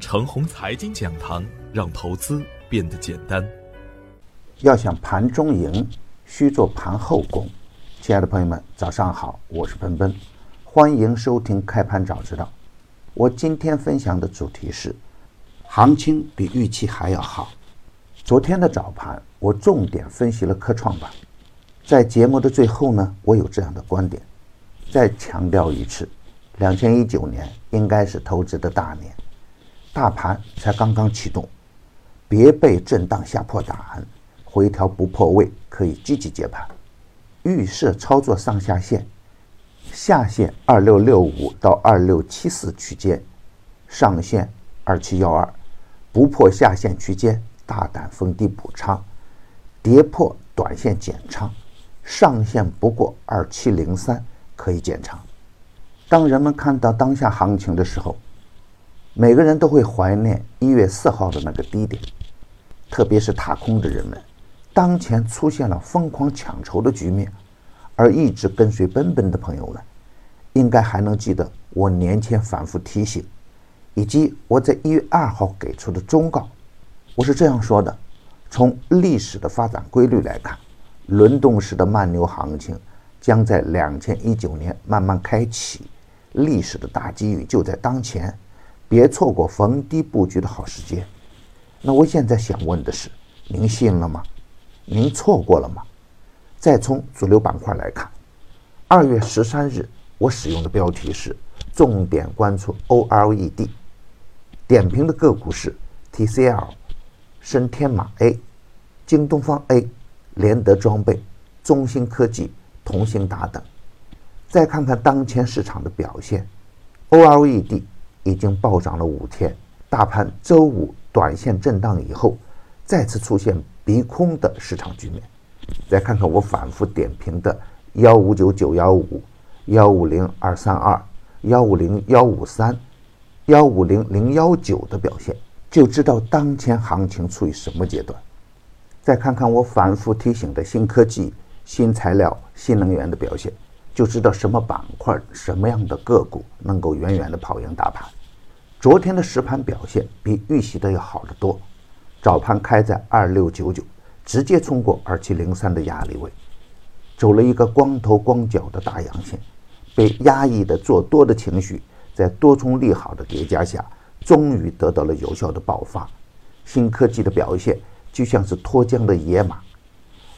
程红财经讲堂，让投资变得简单。要想盘中赢，需做盘后功。亲爱的朋友们，早上好，我是奔奔，欢迎收听开盘早知道。我今天分享的主题是：行情比预期还要好。昨天的早盘，我重点分析了科创板。在节目的最后呢，我有这样的观点，再强调一次。两千一九年应该是投资的大年，大盘才刚刚启动，别被震荡吓破胆，回调不破位可以积极接盘，预设操作上下限，下限二六六五到二六七四区间，上限二七幺二，不破下限区间大胆逢低补仓，跌破短线减仓，上限不过二七零三可以减仓。当人们看到当下行情的时候，每个人都会怀念一月四号的那个低点，特别是踏空的人们。当前出现了疯狂抢筹的局面，而一直跟随奔奔的朋友们，应该还能记得我年前反复提醒，以及我在一月二号给出的忠告。我是这样说的：从历史的发展规律来看，轮动式的慢牛行情将在两千一九年慢慢开启。历史的大机遇就在当前，别错过逢低布局的好时间。那我现在想问的是，您信了吗？您错过了吗？再从主流板块来看，二月十三日我使用的标题是重点关注 OLED，点评的个股是 TCL、深天马 A、京东方 A、联德装备、中芯科技、同兴达等。再看看当前市场的表现，OLED 已经暴涨了五天，大盘周五短线震荡以后，再次出现逼空的市场局面。再看看我反复点评的幺五九九幺五、幺五零二三二、幺五零幺五三、幺五零零幺九的表现，就知道当前行情处于什么阶段。再看看我反复提醒的新科技、新材料、新能源的表现。就知道什么板块、什么样的个股能够远远的跑赢大盘。昨天的实盘表现比预期的要好得多，早盘开在二六九九，直接冲过二七零三的压力位，走了一个光头光脚的大阳线，被压抑的做多的情绪在多重利好的叠加下，终于得到了有效的爆发。新科技的表现就像是脱缰的野马。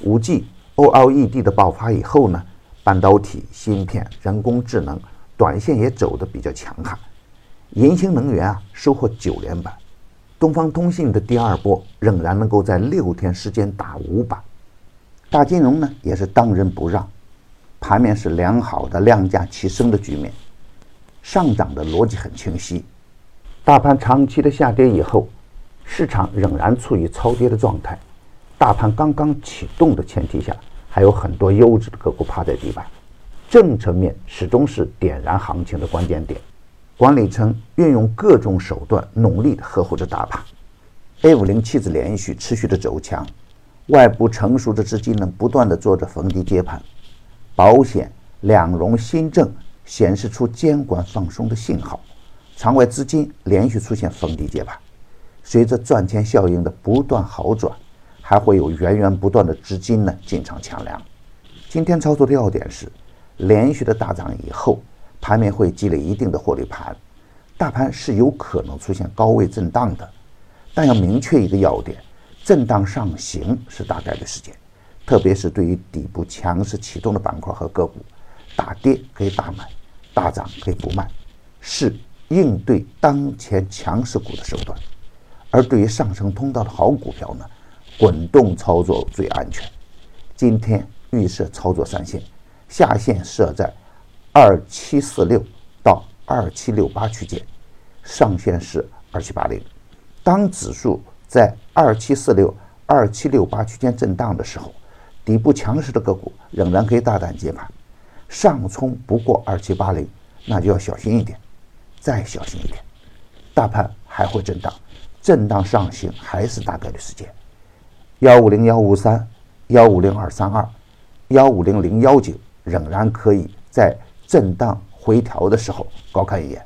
五 G、OLED 的爆发以后呢？半导体、芯片、人工智能，短线也走得比较强悍。银星能源啊，收获九连板。东方通信的第二波仍然能够在六天时间打五板。大金融呢，也是当仁不让。盘面是良好的量价齐升的局面，上涨的逻辑很清晰。大盘长期的下跌以后，市场仍然处于超跌的状态。大盘刚刚启动的前提下。还有很多优质的个股趴在地板，政策面始终是点燃行情的关键点。管理层运用各种手段，努力地呵护着大盘。A 五零期指连续持续的走强，外部成熟的资金呢不断地做着逢低接盘。保险、两融新政显示出监管放松的信号，场外资金连续出现逢低接盘。随着赚钱效应的不断好转。还会有源源不断的资金呢进场抢粮。今天操作的要点是，连续的大涨以后，盘面会积累一定的获利盘，大盘是有可能出现高位震荡的，但要明确一个要点：震荡上行是大概率事件，特别是对于底部强势启动的板块和个股，大跌可以大买，大涨可以不卖，是应对当前强势股的手段。而对于上升通道的好股票呢？滚动操作最安全。今天预设操作三线，下限设在二七四六到二七六八区间，上限是二七八零。当指数在二七四六、二七六八区间震荡的时候，底部强势的个股仍然可以大胆接盘。上冲不过二七八零，那就要小心一点，再小心一点。大盘还会震荡，震荡上行还是大概率事件。幺五零幺五三，幺五零二三二，幺五零零幺九，仍然可以在震荡回调的时候高看一眼。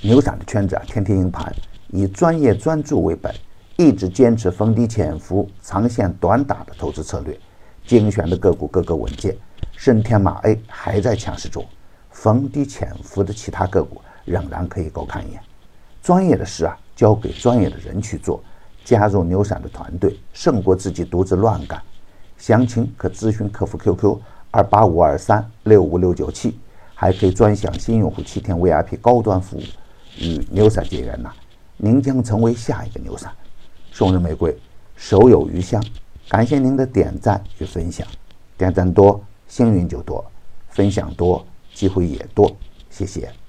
牛散的圈子啊，天天赢盘，以专业专注为本，一直坚持逢低潜伏、长线短打的投资策略，精选的个股个个稳健。深天马 A 还在强势中，逢低潜伏的其他个股仍然可以高看一眼。专业的事啊，交给专业的人去做。加入牛散的团队，胜过自己独自乱干。详情可咨询客服 QQ 二八五二三六五六九七，还可以专享新用户七天 VIP 高端服务。与牛散结缘呐，您将成为下一个牛散。送人玫瑰，手有余香。感谢您的点赞与分享，点赞多幸运就多，分享多机会也多。谢谢。